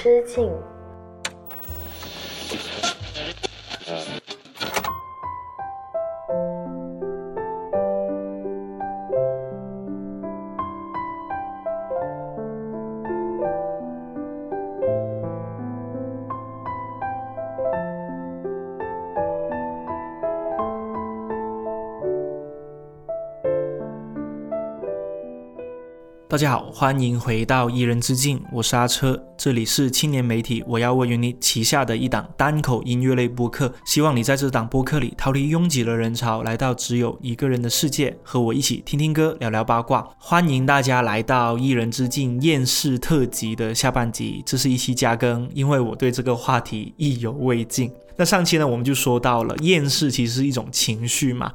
之境。大家好，欢迎回到一人之境，我是阿车，这里是青年媒体我要为你旗下的一档单口音乐类播客，希望你在这档播客里逃离拥挤的人潮，来到只有一个人的世界，和我一起听听歌，聊聊八卦。欢迎大家来到一人之境厌世特辑的下半集，这是一期加更，因为我对这个话题意犹未尽。那上期呢，我们就说到了厌世其实是一种情绪嘛，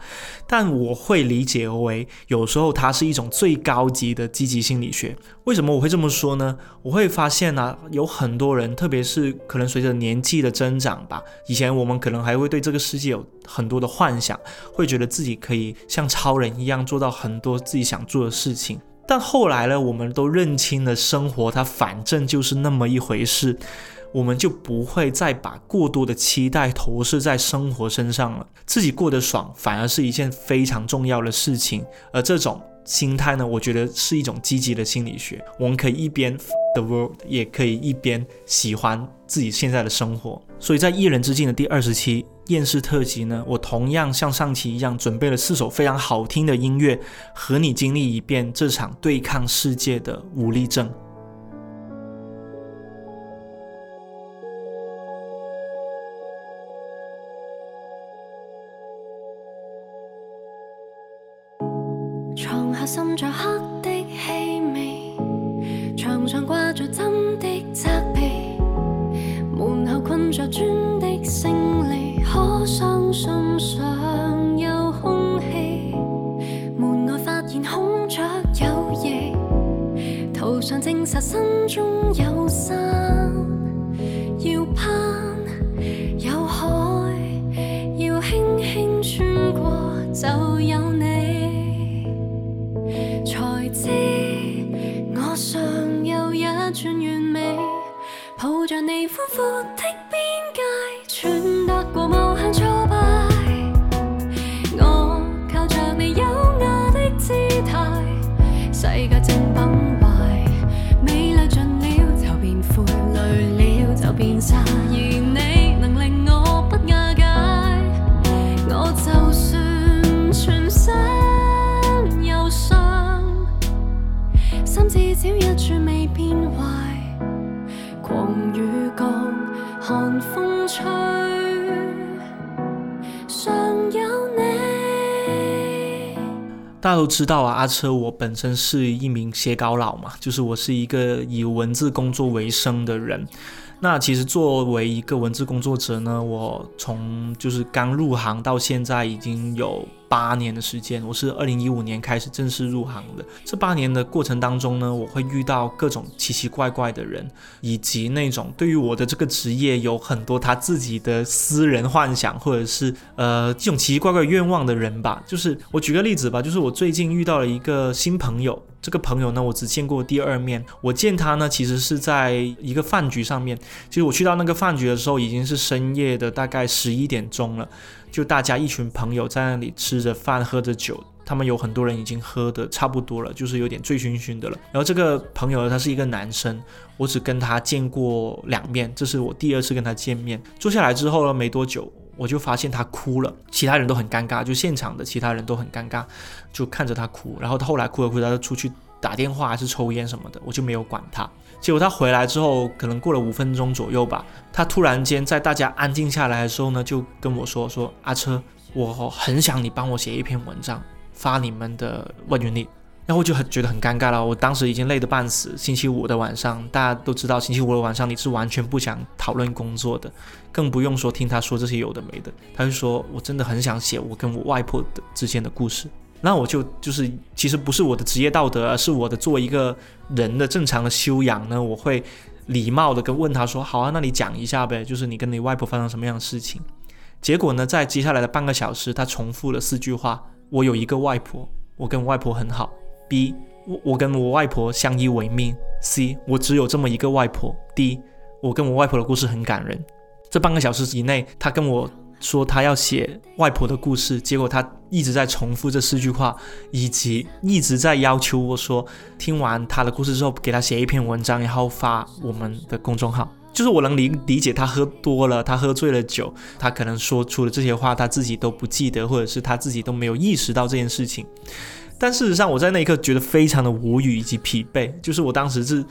但我会理解为有时候它是一种最高级的积极心理学。为什么我会这么说呢？我会发现呢，有很多人，特别是可能随着年纪的增长吧，以前我们可能还会对这个世界有很多的幻想，会觉得自己可以像超人一样做到很多自己想做的事情。但后来呢，我们都认清了生活，它反正就是那么一回事。我们就不会再把过多的期待投射在生活身上了，自己过得爽反而是一件非常重要的事情。而这种心态呢，我觉得是一种积极的心理学。我们可以一边 the world，也可以一边喜欢自己现在的生活。所以在一人之境的第二十期厌世特辑呢，我同样像上期一样准备了四首非常好听的音乐，和你经历一遍这场对抗世界的无力症。心在黑大家都知道啊，阿车，我本身是一名写稿佬嘛，就是我是一个以文字工作为生的人。那其实作为一个文字工作者呢，我从就是刚入行到现在已经有。八年的时间，我是二零一五年开始正式入行的。这八年的过程当中呢，我会遇到各种奇奇怪怪的人，以及那种对于我的这个职业有很多他自己的私人幻想，或者是呃这种奇奇怪怪愿望的人吧。就是我举个例子吧，就是我最近遇到了一个新朋友，这个朋友呢，我只见过第二面。我见他呢，其实是在一个饭局上面。其实我去到那个饭局的时候，已经是深夜的大概十一点钟了。就大家一群朋友在那里吃着饭，喝着酒，他们有很多人已经喝的差不多了，就是有点醉醺醺的了。然后这个朋友他是一个男生，我只跟他见过两面，这是我第二次跟他见面。坐下来之后呢，没多久我就发现他哭了，其他人都很尴尬，就现场的其他人都很尴尬，就看着他哭。然后他后来哭着哭着，他就出去打电话还是抽烟什么的，我就没有管他。结果他回来之后，可能过了五分钟左右吧，他突然间在大家安静下来的时候呢，就跟我说：“说阿车，我很想你帮我写一篇文章发你们的万云里。”然后我就很觉得很尴尬了。我当时已经累得半死。星期五的晚上，大家都知道，星期五的晚上你是完全不想讨论工作的，更不用说听他说这些有的没的。他就说：“我真的很想写我跟我外婆的之间的故事。”那我就就是其实不是我的职业道德，而是我的作为一个人的正常的修养呢。我会礼貌的跟问他说：“好啊，那你讲一下呗，就是你跟你外婆发生什么样的事情？”结果呢，在接下来的半个小时，他重复了四句话：“我有一个外婆，我跟外婆很好。”B，我我跟我外婆相依为命。C，我只有这么一个外婆。D，我跟我外婆的故事很感人。这半个小时以内，他跟我说他要写外婆的故事，结果他一直在重复这四句话，以及一直在要求我说，听完他的故事之后，给他写一篇文章，然后发我们的公众号。就是我能理理解他喝多了，他喝醉了酒，他可能说出了这些话，他自己都不记得，或者是他自己都没有意识到这件事情。但事实上，我在那一刻觉得非常的无语以及疲惫。就是我当时是，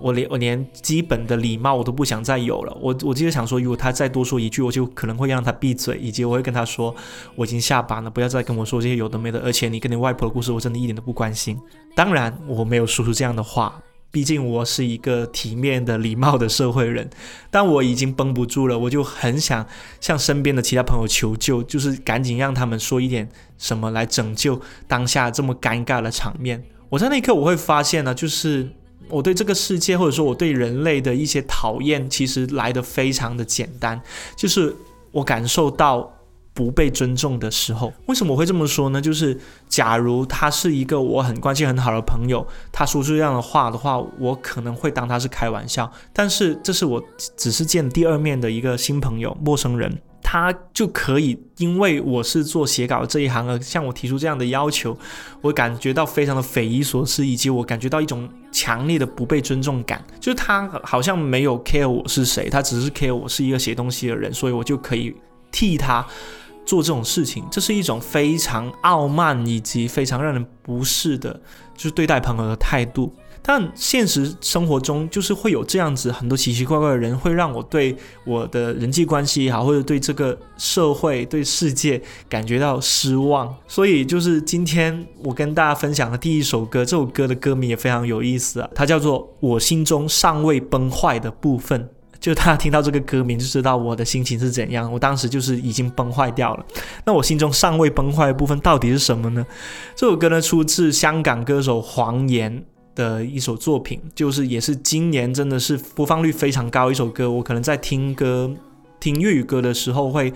我连我连基本的礼貌我都不想再有了。我我记得想说，如果他再多说一句，我就可能会让他闭嘴，以及我会跟他说，我已经下班了，不要再跟我说这些有的没的。而且你跟你外婆的故事，我真的一点都不关心。当然，我没有说出这样的话。毕竟我是一个体面的、礼貌的社会人，但我已经绷不住了，我就很想向身边的其他朋友求救，就是赶紧让他们说一点什么来拯救当下这么尴尬的场面。我在那一刻我会发现呢，就是我对这个世界或者说我对人类的一些讨厌，其实来的非常的简单，就是我感受到。不被尊重的时候，为什么我会这么说呢？就是假如他是一个我很关系很好的朋友，他说出这样的话的话，我可能会当他是开玩笑。但是这是我只是见第二面的一个新朋友，陌生人，他就可以因为我是做写稿这一行而向我提出这样的要求，我感觉到非常的匪夷所思，以及我感觉到一种强烈的不被尊重感。就是他好像没有 care 我是谁，他只是 care 我是一个写东西的人，所以我就可以替他。做这种事情，这是一种非常傲慢以及非常让人不适的，就是对待朋友的态度。但现实生活中，就是会有这样子很多奇奇怪怪的人，会让我对我的人际关系也好，或者对这个社会、对世界感觉到失望。所以，就是今天我跟大家分享的第一首歌，这首歌的歌名也非常有意思啊，它叫做《我心中尚未崩坏的部分》。就大家听到这个歌名就知道我的心情是怎样。我当时就是已经崩坏掉了。那我心中尚未崩坏的部分到底是什么呢？这首歌呢出自香港歌手黄岩的一首作品，就是也是今年真的是播放率非常高一首歌。我可能在听歌、听粤语歌的时候会。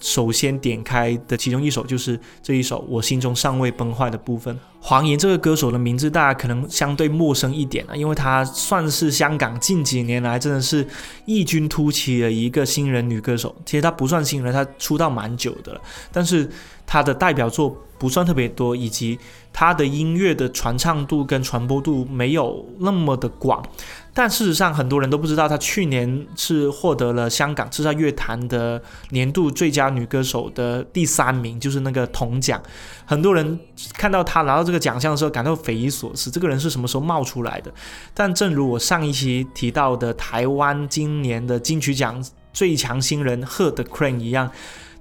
首先点开的其中一首就是这一首我心中尚未崩坏的部分。黄妍这个歌手的名字大家可能相对陌生一点啊，因为她算是香港近几年来真的是异军突起的一个新人女歌手。其实她不算新人，她出道蛮久的了，但是她的代表作不算特别多，以及她的音乐的传唱度跟传播度没有那么的广。但事实上，很多人都不知道，她去年是获得了香港叱咤乐坛的年度最佳女歌手的第三名，就是那个铜奖。很多人看到她拿到这个奖项的时候，感到匪夷所思，这个人是什么时候冒出来的？但正如我上一期提到的，台湾今年的金曲奖最强新人贺的 Crane 一样。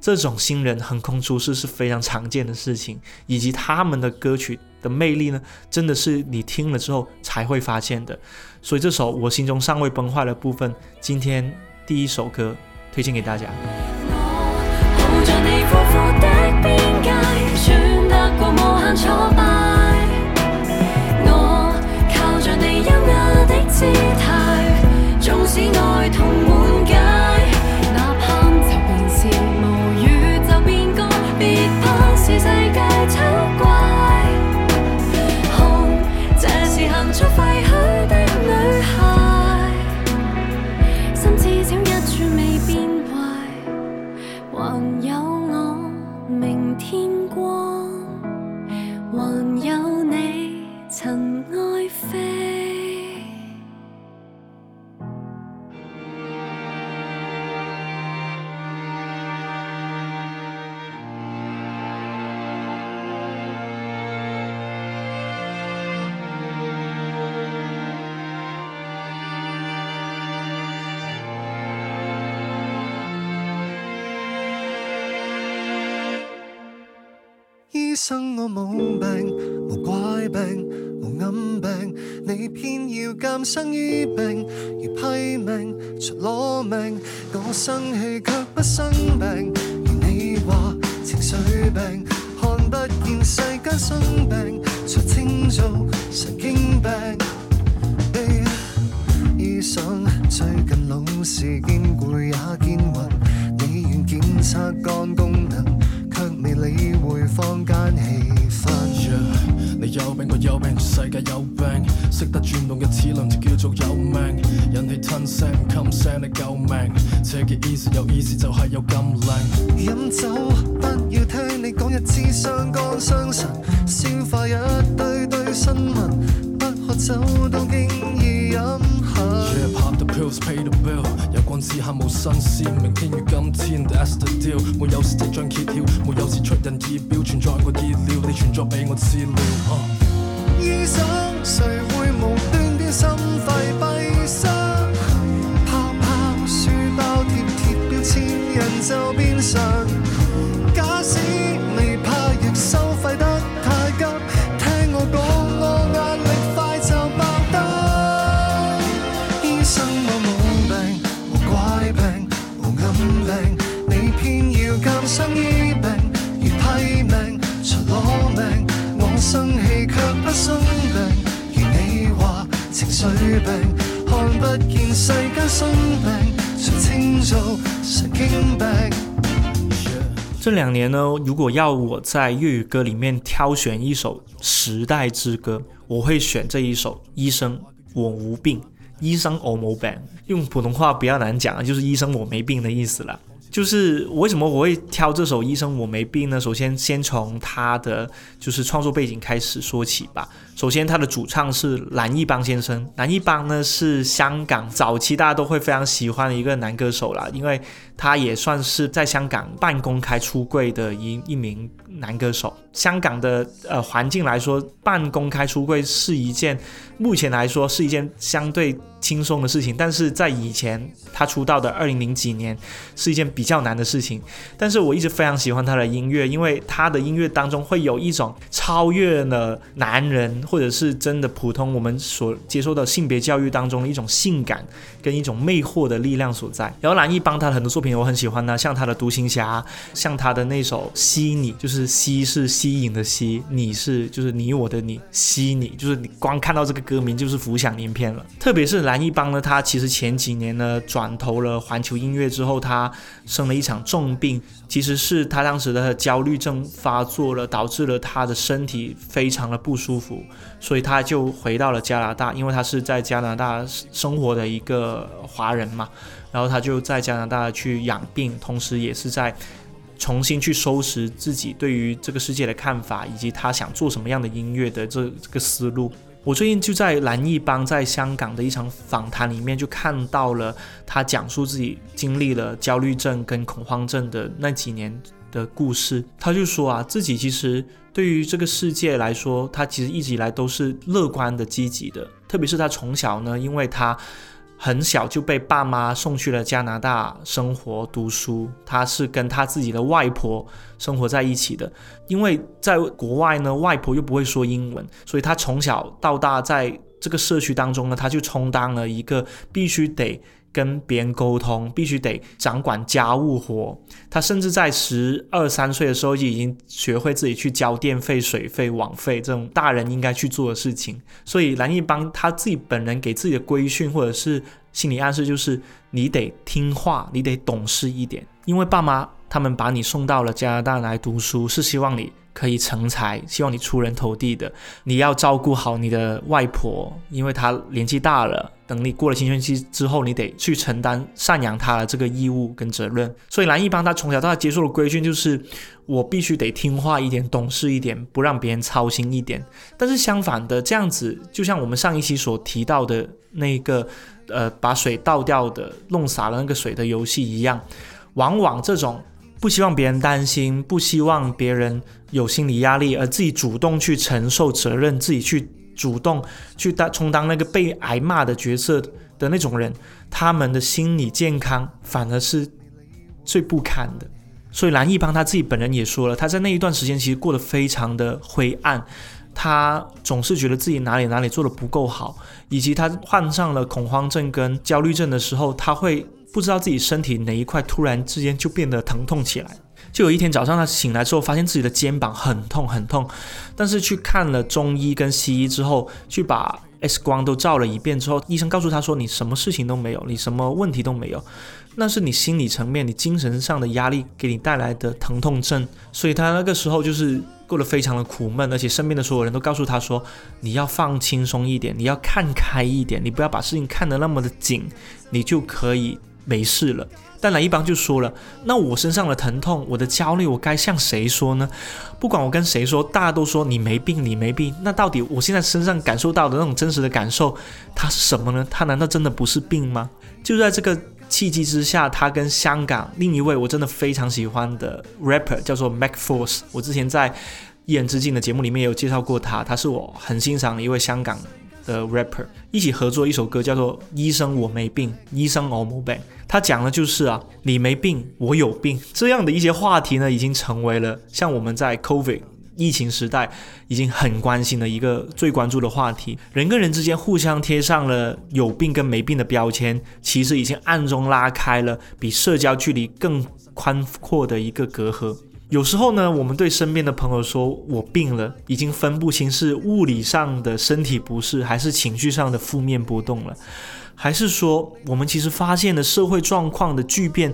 这种新人横空出世是非常常见的事情，以及他们的歌曲的魅力呢，真的是你听了之后才会发现的。所以这首我心中尚未崩坏的部分，今天第一首歌推荐给大家。医生医病，如批命，除攞命，我生气却不生病，生醫病，如批命，除攞命。我生氣卻不生病，如你話情緒病，看不見世間生病，誰稱做神經病？这两年呢，如果要我在粤语歌里面挑选一首时代之歌，我会选这一首《医生我无病》。医生我冇病，用普通话比较难讲，就是医生我没病的意思啦。就是为什么我会挑这首《医生我没病》呢？首先，先从他的就是创作背景开始说起吧。首先，他的主唱是蓝奕邦先生。蓝奕邦呢是香港早期大家都会非常喜欢的一个男歌手啦，因为他也算是在香港半公开出柜的一一名男歌手。香港的呃环境来说，半公开出柜是一件目前来说是一件相对轻松的事情，但是在以前他出道的二零零几年是一件比较难的事情。但是我一直非常喜欢他的音乐，因为他的音乐当中会有一种超越了男人或者是真的普通我们所接受的性别教育当中的一种性感跟一种魅惑的力量所在。然后蓝奕邦他的很多作品我很喜欢呢，像他的《独行侠》，像他的那首《吸你》，就是吸是吸引的吸，你是就是你我的你，吸你就是你光看到这个歌名就是浮想联翩了。特别是蓝奕邦呢，他其实前几年呢转投了环球音乐之后，他生了一场重病，其实是他当时的焦虑症发作了，导致了他的身体非常的不舒服，所以他就回到了加拿大，因为他是在加拿大生活的一个华人嘛，然后他就在加拿大去养病，同时也是在重新去收拾自己对于这个世界的看法，以及他想做什么样的音乐的这这个思路。我最近就在蓝奕邦在香港的一场访谈里面，就看到了他讲述自己经历了焦虑症跟恐慌症的那几年的故事。他就说啊，自己其实对于这个世界来说，他其实一直以来都是乐观的、积极的。特别是他从小呢，因为他很小就被爸妈送去了加拿大生活读书，他是跟他自己的外婆生活在一起的。因为在国外呢，外婆又不会说英文，所以他从小到大在这个社区当中呢，他就充当了一个必须得跟别人沟通，必须得掌管家务活。他甚至在十二三岁的时候就已经学会自己去交电费、水费、网费这种大人应该去做的事情。所以蓝一邦他自己本人给自己的规训或者是心理暗示就是，你得听话，你得懂事一点，因为爸妈他们把你送到了加拿大来读书，是希望你可以成才，希望你出人头地的。你要照顾好你的外婆，因为她年纪大了，等你过了青春期之后，你得去承担赡养他的这个义务跟责任。所以蓝奕邦他从小到大接受的规训就是，我必须得听话一点，懂事一点，不让别人操心一点。但是相反的，这样子就像我们上一期所提到的那个，呃，把水倒掉的、弄洒了那个水的游戏一样，往往这种不希望别人担心，不希望别人有心理压力，而自己主动去承受责任，自己去主动去当充当那个被挨骂的角色的那种人，他们的心理健康反而是最不堪的。所以蓝奕邦他自己本人也说了，他在那一段时间其实过得非常的灰暗，他总是觉得自己哪里哪里做的不够好，以及他患上了恐慌症跟焦虑症的时候，他会不知道自己身体哪一块突然之间就变得疼痛起来。就有一天早上，他醒来之后，发现自己的肩膀很痛很痛，但是去看了中医跟西医之后，去把 X 光都照了一遍之后，医生告诉他说：“你什么事情都没有，你什么问题都没有，那是你心理层面、你精神上的压力给你带来的疼痛症。”所以他那个时候就是过得非常的苦闷，而且身边的所有人都告诉他说，你要放轻松一点，你要看开一点，你不要把事情看得那么的紧，你就可以没事了。但来一帮就说了，那我身上的疼痛，我的焦虑，我该向谁说呢？不管我跟谁说，大家都说你没病，你没病。那到底我现在身上感受到的那种真实的感受，它是什么呢？它难道真的不是病吗？就在这个契机之下，他跟香港另一位我真的非常喜欢的 rapper 叫做 Mac Force，我之前在一人之境的节目里面也有介绍过他，他是我很欣赏的一位香港。的 rapper 一起合作一首歌，叫做《医生我没病》，医生我没病。他讲的就是啊，你没病，我有病，这样的一些话题呢，已经成为了像我们在 COVID 疫情时代已经很关心的一个最关注的话题。人跟人之间互相贴上了有病跟没病的标签，其实已经暗中拉开了比社交距离更宽阔的一个隔阂。有时候呢，我们对身边的朋友说“我病了”，已经分不清是物理上的身体不适，还是情绪上的负面波动了，还是说我们其实发现了社会状况的巨变，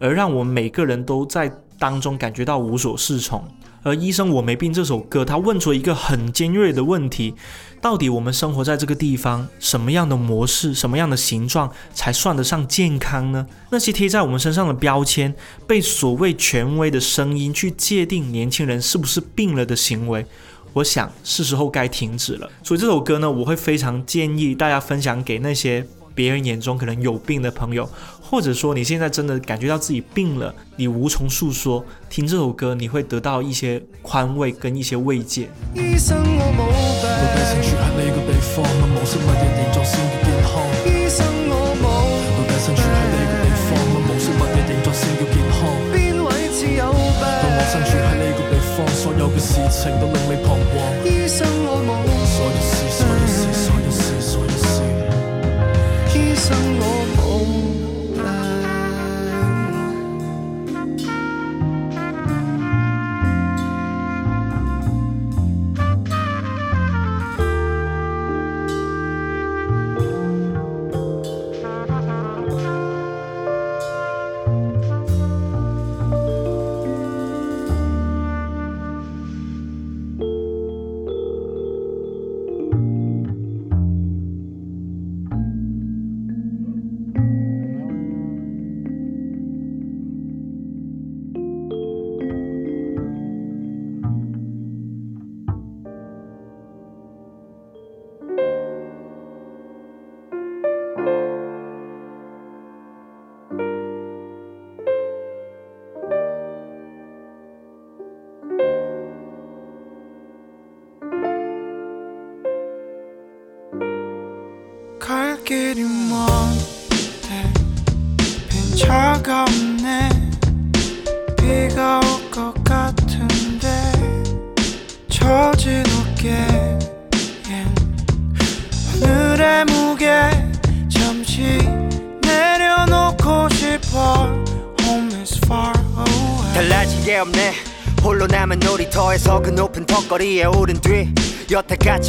而让我们每个人都在当中感觉到无所适从。而《医生我没病》这首歌，他问出了一个很尖锐的问题。到底我们生活在这个地方，什么样的模式、什么样的形状才算得上健康呢？那些贴在我们身上的标签，被所谓权威的声音去界定年轻人是不是病了的行为，我想是时候该停止了。所以这首歌呢，我会非常建议大家分享给那些别人眼中可能有病的朋友，或者说你现在真的感觉到自己病了，你无从诉说，听这首歌你会得到一些宽慰跟一些慰藉。醫生我喺呢個地方，問無色乜嘢形狀先叫健康？生我冇，喺呢個地方，問無色乜嘢形狀先叫健康？邊位？喺呢個地方，所有嘅事情都令你彷徨。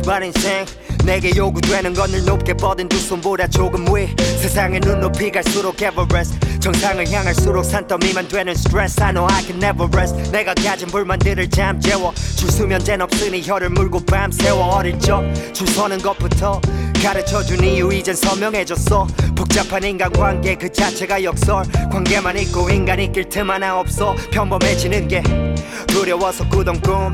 여태까지만 인생 내게 요구되는 건늘 높게 뻗은 두 손보다 조금 위. 세상의 눈높이 갈수록 에버레스트 정상을 향할수록 산더미만 되는 스트레스 I know I can never rest. 내가 가진 불만들을 잠재워. 줄 수면제는 없으니 혀를 물고 밤새워. 어릴 적줄 서는 것부터 가르쳐준 이유 이젠 서명해줬어. 복잡한 인간관계 그 자체가 역설. 관계만 있고 인간이 낄 틈 하나 없어. 평범해지는 게 두려워서 꾸던 꿈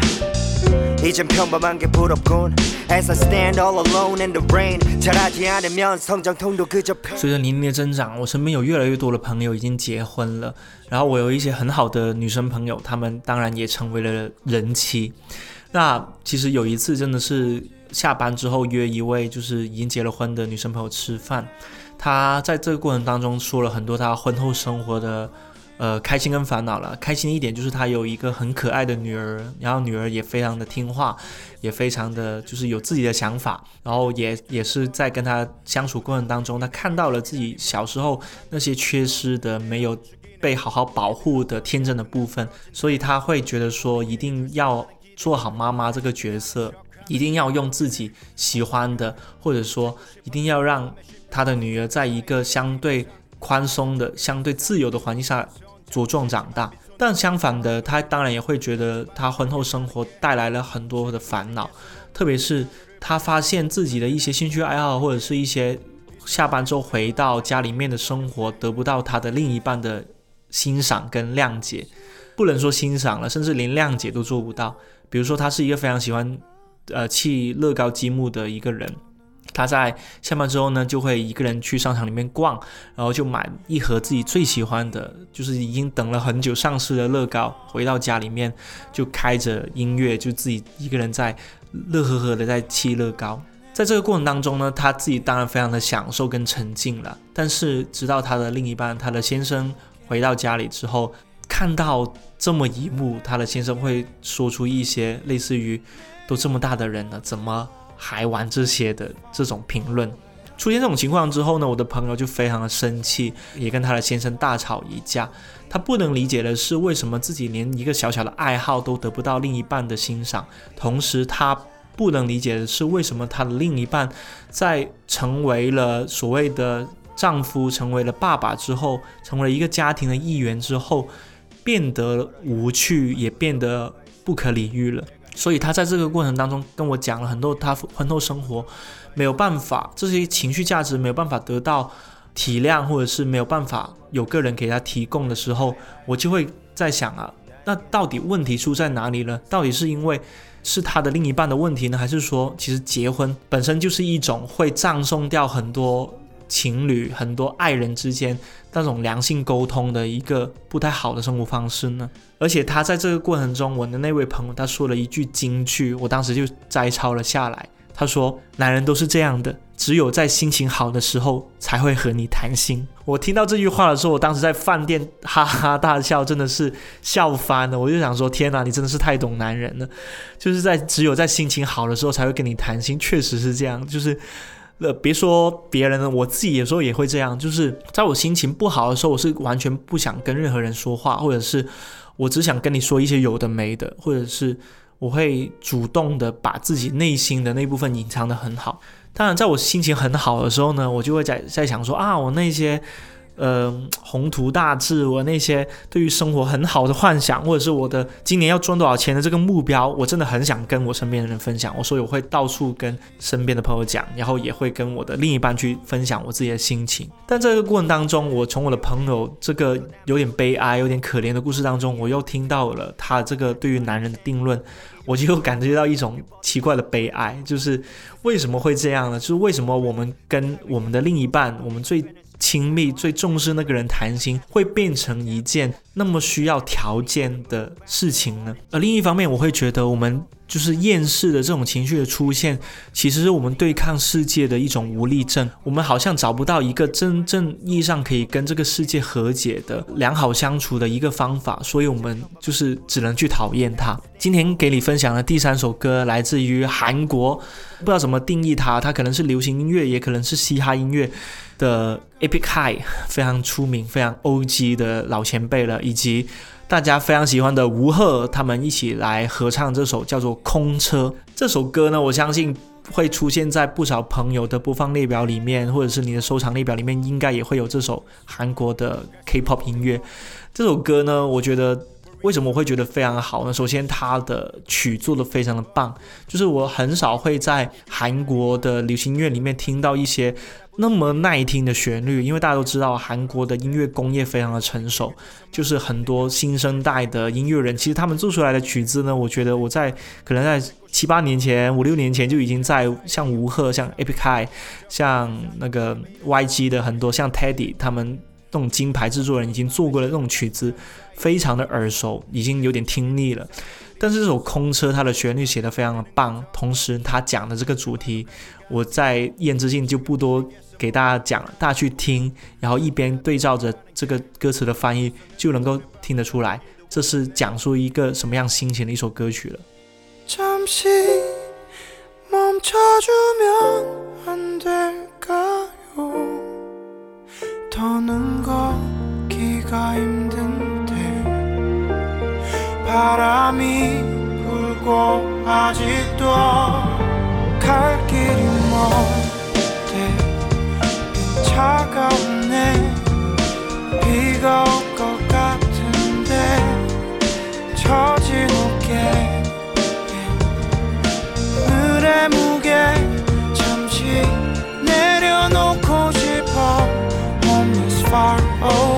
이젠 평범한 게 부럽군 As I stand all alone in the rain 잘하지 않으면 성장통도 그저 随着年龄的增长，我身边有越来越多的朋友已经结婚了，然后我有一些很好的女生朋友，她们当然也成为了人妻。那其实有一次真的是下班之后约一位就是已经结了婚的女生朋友吃饭，她在这个过程当中说了很多她婚后生活的 呃开心跟烦恼了。开心一点就是他有一个很可爱的女儿，然后女儿也非常的听话，也非常的就是有自己的想法，然后也也是在跟他相处过程当中，他看到了自己小时候那些缺失的没有。被好好保护的天真的部分，所以他会觉得说一定要做好妈妈这个角色，一定要用自己喜欢的，或者说一定要让他的女儿在一个相对宽松的、相对自由的环境下茁壮长大。但相反的，他当然也会觉得他婚后生活带来了很多的烦恼，特别是他发现自己的一些兴趣爱好或者是一些下班之后回到家里面的生活得不到他的另一半的欣赏跟谅解，不能说欣赏了，甚至连谅解都做不到。比如说，他是一个非常喜欢呃砌乐高积木的一个人。他在下班之后呢，就会一个人去商场里面逛，然后就买一盒自己最喜欢的，就是已经等了很久上市的乐高，回到家里面就开着音乐，就自己一个人在乐呵呵的在砌乐高。在这个过程当中呢，他自己当然非常的享受跟沉浸了。但是直到他的另一半，他的先生回到家里之后，看到这么一幕，他的先生会说出一些类似于“都这么大的人了，怎么？”还玩这些的这种评论，出现这种情况之后呢，我的朋友就非常的生气，也跟他的先生大吵一架。他不能理解的是，为什么自己连一个小小的爱好都得不到另一半的欣赏，同时他不能理解的是，为什么他的另一半在成为了所谓的丈夫、成为了爸爸之后，成为了一个家庭的一员之后，变得无趣，也变得不可理喻了。所以他在这个过程当中跟我讲了很多，他婚后生活没有办法，这些情绪价值没有办法得到体谅，或者是没有办法有个人给他提供的时候，我就会在想啊，那到底问题出在哪里呢？到底是因为是他的另一半的问题呢，还是说其实结婚本身就是一种会葬送掉很多？情侣很多爱人之间那种良性沟通的一个不太好的生活方式呢？而且他在这个过程中，我的那位朋友他说了一句金句，我当时就摘抄了下来。他说：“男人都是这样的，只有在心情好的时候才会和你谈心。”我听到这句话的时候，我当时在饭店哈哈大笑，真的是笑翻了。我就想说：“天哪，你真的是太懂男人了！”就是在只有在心情好的时候才会跟你谈心，确实是这样，就是。呃，别说别人了，我自己有时候也会这样，就是在我心情不好的时候，我是完全不想跟任何人说话，或者是我只想跟你说一些有的没的，或者是我会主动的把自己内心的那部分隐藏的很好。当然，在我心情很好的时候呢，我就会在在想说啊，我那些。呃，宏图大志，我那些对于生活很好的幻想，或者是我的今年要赚多少钱的这个目标，我真的很想跟我身边的人分享。我所以我会到处跟身边的朋友讲，然后也会跟我的另一半去分享我自己的心情。但这个过程当中，我从我的朋友这个有点悲哀、有点可怜的故事当中，我又听到了他这个对于男人的定论，我就感觉到一种奇怪的悲哀，就是为什么会这样呢？就是为什么我们跟我们的另一半，我们最亲密最重视那个人谈心，会变成一件那么需要条件的事情呢？而另一方面，我会觉得我们。就是厌世的这种情绪的出现，其实是我们对抗世界的一种无力症。我们好像找不到一个真正意义上可以跟这个世界和解的良好相处的一个方法，所以我们就是只能去讨厌它。今天给你分享的第三首歌来自于韩国，不知道怎么定义它，它可能是流行音乐，也可能是嘻哈音乐的 Epic High，非常出名、非常 OG 的老前辈了，以及。大家非常喜欢的吴赫，他们一起来合唱这首叫做《空车》这首歌呢，我相信会出现在不少朋友的播放列表里面，或者是你的收藏列表里面，应该也会有这首韩国的 K-pop 音乐。这首歌呢，我觉得为什么我会觉得非常好呢？首先，它的曲做的非常的棒，就是我很少会在韩国的流行音乐里面听到一些。那么耐听的旋律，因为大家都知道韩国的音乐工业非常的成熟，就是很多新生代的音乐人，其实他们做出来的曲子呢，我觉得我在可能在七八年前、五六年前就已经在像吴赫、像 Epic High、像那个 YG 的很多像 Teddy 他们这种金牌制作人已经做过的这种曲子，非常的耳熟，已经有点听腻了。但是这首空车，它的旋律写得非常的棒，同时它讲的这个主题，我在燕之境就不多。给大家讲，大家去听，然后一边对照着这个歌词的翻译，就能够听得出来，这是讲述一个什么样心情的一首歌曲了。 차가운데 비가 올 것 같은데 처진 어깨 물의 무게 잠시 내려놓고 싶어. Home is far away.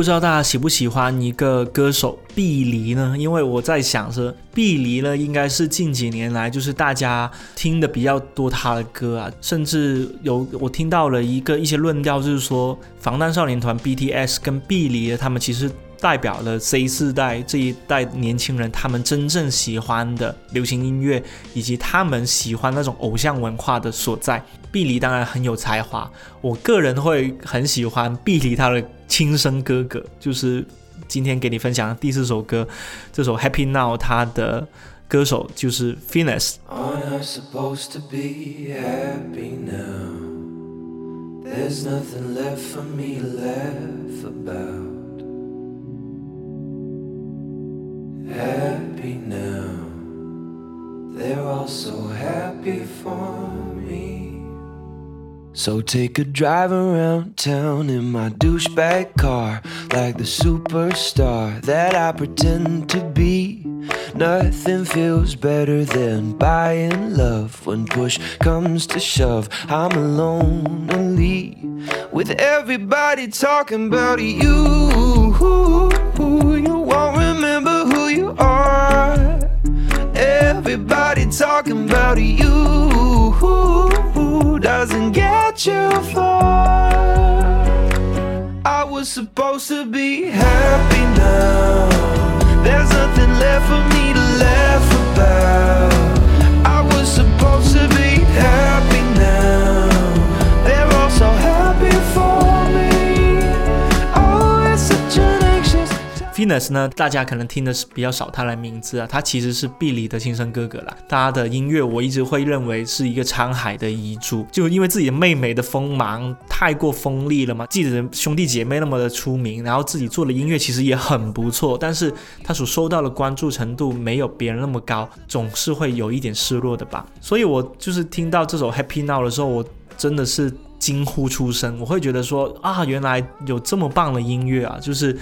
不知道大家喜不喜欢一个歌手碧梨呢？因为我在想着碧梨呢，应该是近几年来就是大家听的比较多他的歌啊，甚至有我听到了一个一些论调，就是说防弹少年团 BTS 跟碧梨他们其实代表了 Z 世代这一代年轻人他们真正喜欢的流行音乐，以及他们喜欢那种偶像文化的所在。碧梨当然很有才华，我个人会很喜欢碧梨他的亲生哥哥，就是今天给你分享的第四首歌，这首 Happy Now，他的歌手就是 Finesse。Aren't I supposed to be happy now? There's nothing left for me to laugh about. Happy now. They're all so happy for me. So take a drive around town in my douchebag car, like the superstar that I pretend to be. Nothing feels better than buying love when push comes to shove. I'm lonely with everybody talking about you. You are. Everybody talking about you doesn't get you far. I was supposed to be happy now. There's nothing left for me to laugh about. Finesse 呢，大家可能听的是比较少他的名字啊，他其实是碧梨的亲生哥哥啦。他的音乐我一直会认为是一个沧海的遗珠，就因为自己的妹妹的锋芒太过锋利了嘛，自己的兄弟姐妹那么的出名，然后自己做的音乐其实也很不错，但是他所收到的关注程度没有别人那么高，总是会有一点失落的吧。所以我就是听到这首 Happy Now 的时候，我真的是惊呼出声，我会觉得说啊，原来有这么棒的音乐啊，就是。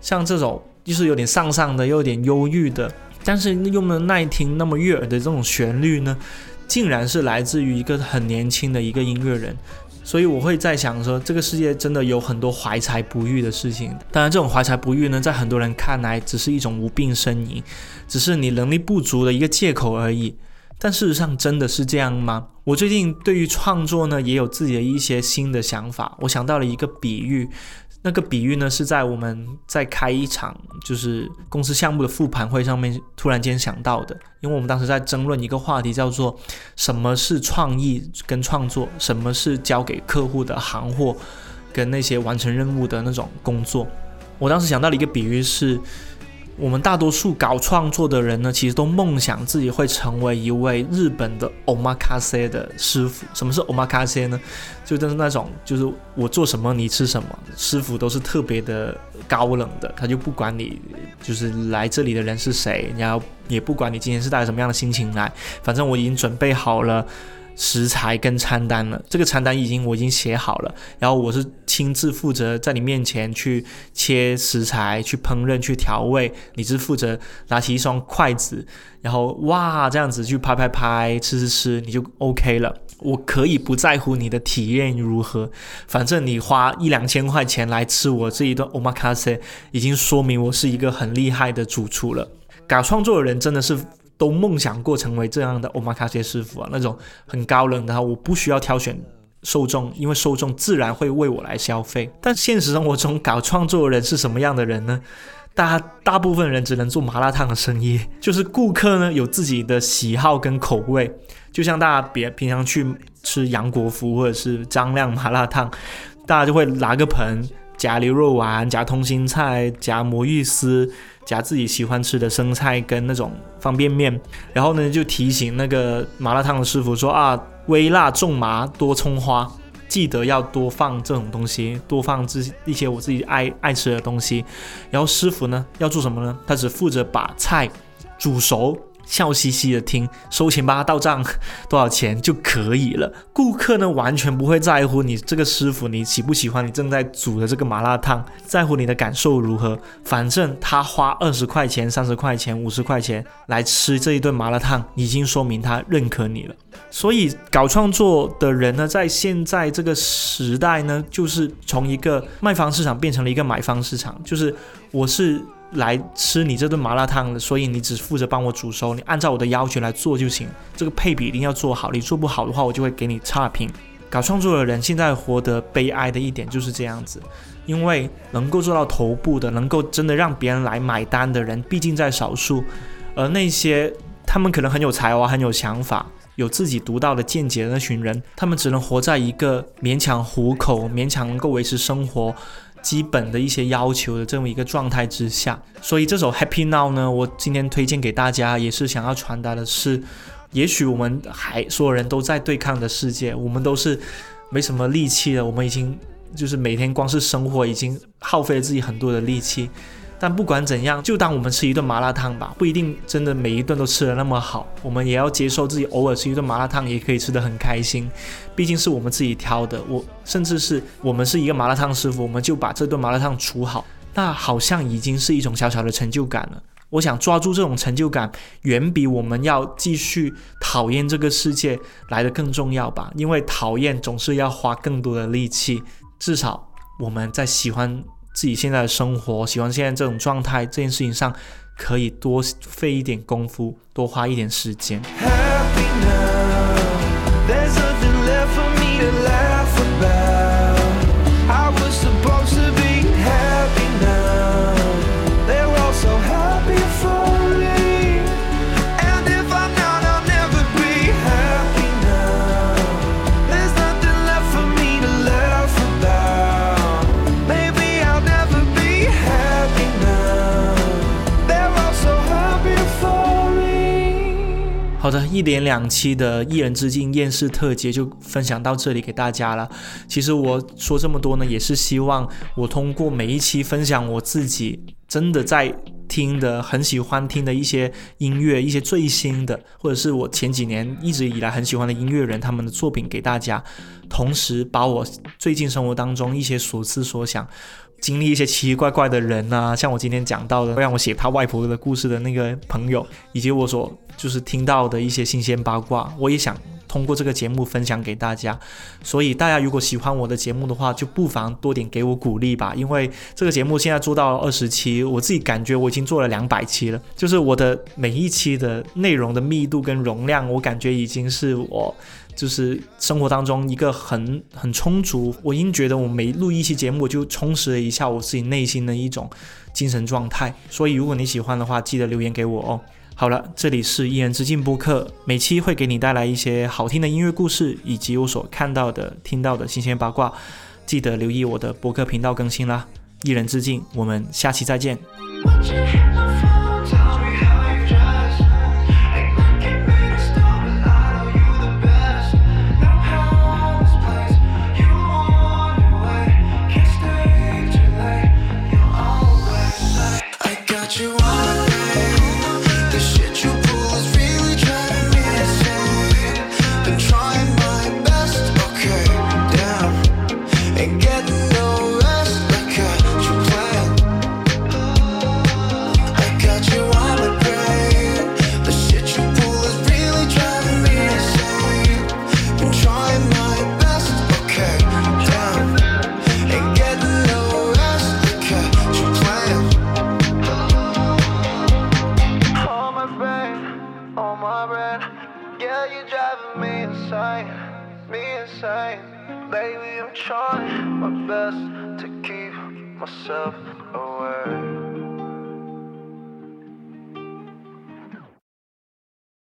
像这种就是有点丧丧的，又有点忧郁的，但是又能耐听、那么悦耳的这种旋律呢，竟然是来自于一个很年轻的一个音乐人。所以我会在想说，这个世界真的有很多怀才不遇的事情。当然，这种怀才不遇呢，在很多人看来只是一种无病呻吟，只是你能力不足的一个借口而已。但事实上，真的是这样吗？我最近对于创作呢，也有自己的一些新的想法。我想到了一个比喻。那个比喻呢，是在我们在开一场就是公司项目的复盘会上面突然间想到的，因为我们当时在争论一个话题，叫做什么是创意跟创作，什么是交给客户的行货跟那些完成任务的那种工作。我当时想到了一个比喻是。我们大多数搞创作的人呢，其实都梦想自己会成为一位日本的 omakase 的师傅。什么是 omakase 呢？就就是那种，就是我做什么你吃什么，师傅都是特别的高冷的，他就不管你就是来这里的人是谁，然后也不管你今天是带着什么样的心情来，反正我已经准备好了。食材跟餐单了，这个餐单已经我已经写好了，然后我是亲自负责在你面前去切食材、去烹饪、去调味，你是负责拿起一双筷子，然后哇这样子去拍拍拍、吃吃吃，你就 OK 了。我可以不在乎你的体验如何，反正你花一两千块钱来吃我这一顿 omakase，已经说明我是一个很厉害的主厨了。搞创作的人真的是。都梦想过成为这样的 omakase 师傅啊，那种很高冷的，我不需要挑选受众，因为受众自然会为我来消费。但现实生活中搞创作的人是什么样的人呢？大大部分人只能做麻辣烫的生意，就是顾客呢有自己的喜好跟口味，就像大家别平常去吃杨国福或者是张亮麻辣烫，大家就会拿个盆夹牛肉丸、夹通心菜、夹魔芋丝。夹自己喜欢吃的生菜跟那种方便面，然后呢就提醒那个麻辣烫的师傅说啊，微辣重麻多葱花，记得要多放这种东西，多放这一些我自己爱爱吃的东西。然后师傅呢要做什么呢？他只负责把菜煮熟。笑嘻嘻的听，收钱吧，到账多少钱就可以了。顾客呢，完全不会在乎你这个师傅你喜不喜欢你正在煮的这个麻辣烫，在乎你的感受如何。反正他花二十块钱、三十块钱、五十块钱来吃这一顿麻辣烫，已经说明他认可你了。所以搞创作的人呢，在现在这个时代呢，就是从一个卖方市场变成了一个买方市场，就是我是。来吃你这顿麻辣烫的，所以你只负责帮我煮熟，你按照我的要求来做就行。这个配比一定要做好，你做不好的话，我就会给你差评。搞创作的人现在活得悲哀的一点就是这样子，因为能够做到头部的，能够真的让别人来买单的人，毕竟在少数。而那些他们可能很有才华、很有想法、有自己独到的见解的那群人，他们只能活在一个勉强糊口、勉强能够维持生活。基本的一些要求的这么一个状态之下，所以这首 Happy Now 呢，我今天推荐给大家，也是想要传达的是，也许我们还所有人都在对抗的世界，我们都是没什么力气的，我们已经就是每天光是生活已经耗费了自己很多的力气。但不管怎样，就当我们吃一顿麻辣烫吧，不一定真的每一顿都吃的那么好，我们也要接受自己偶尔吃一顿麻辣烫也可以吃得很开心，毕竟是我们自己挑的。我甚至是我们是一个麻辣烫师傅，我们就把这顿麻辣烫煮好，那好像已经是一种小小的成就感了。我想抓住这种成就感，远比我们要继续讨厌这个世界来的更重要吧。因为讨厌总是要花更多的力气，至少我们在喜欢。自己现在的生活，喜欢现在这种状态，这件事情上可以多费一点功夫，多花一点时间。好的，一连两期的一人之境厌世特辑就分享到这里给大家了。其实我说这么多呢，也是希望我通过每一期分享我自己真的在听的、很喜欢听的一些音乐，一些最新的，或者是我前几年一直以来很喜欢的音乐人他们的作品给大家，同时把我最近生活当中一些所思所想。经历一些奇奇怪怪的人呐，像我今天讲到的让我写他外婆的故事的那个朋友，以及我所就是听到的一些新鲜八卦，我也想通过这个节目分享给大家。所以大家如果喜欢我的节目的话，就不妨多点给我鼓励吧。因为这个节目现在做到二十期，我自己感觉我已经做了两百期了，就是我的每一期的内容的密度跟容量，我感觉已经是我。就是生活当中一个很很充足，我因觉得我每录一期节目，我就充实了一下我自己内心的一种精神状态。所以如果你喜欢的话，记得留言给我哦。好了，这里是一人之境播客，每期会给你带来一些好听的音乐故事，以及我所看到的、听到的新鲜八卦。记得留意我的播客频道更新啦。一人之境，我们下期再见。Best to keep myself away.